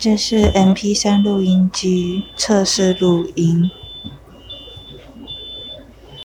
这是 mp3 录音机测试录音。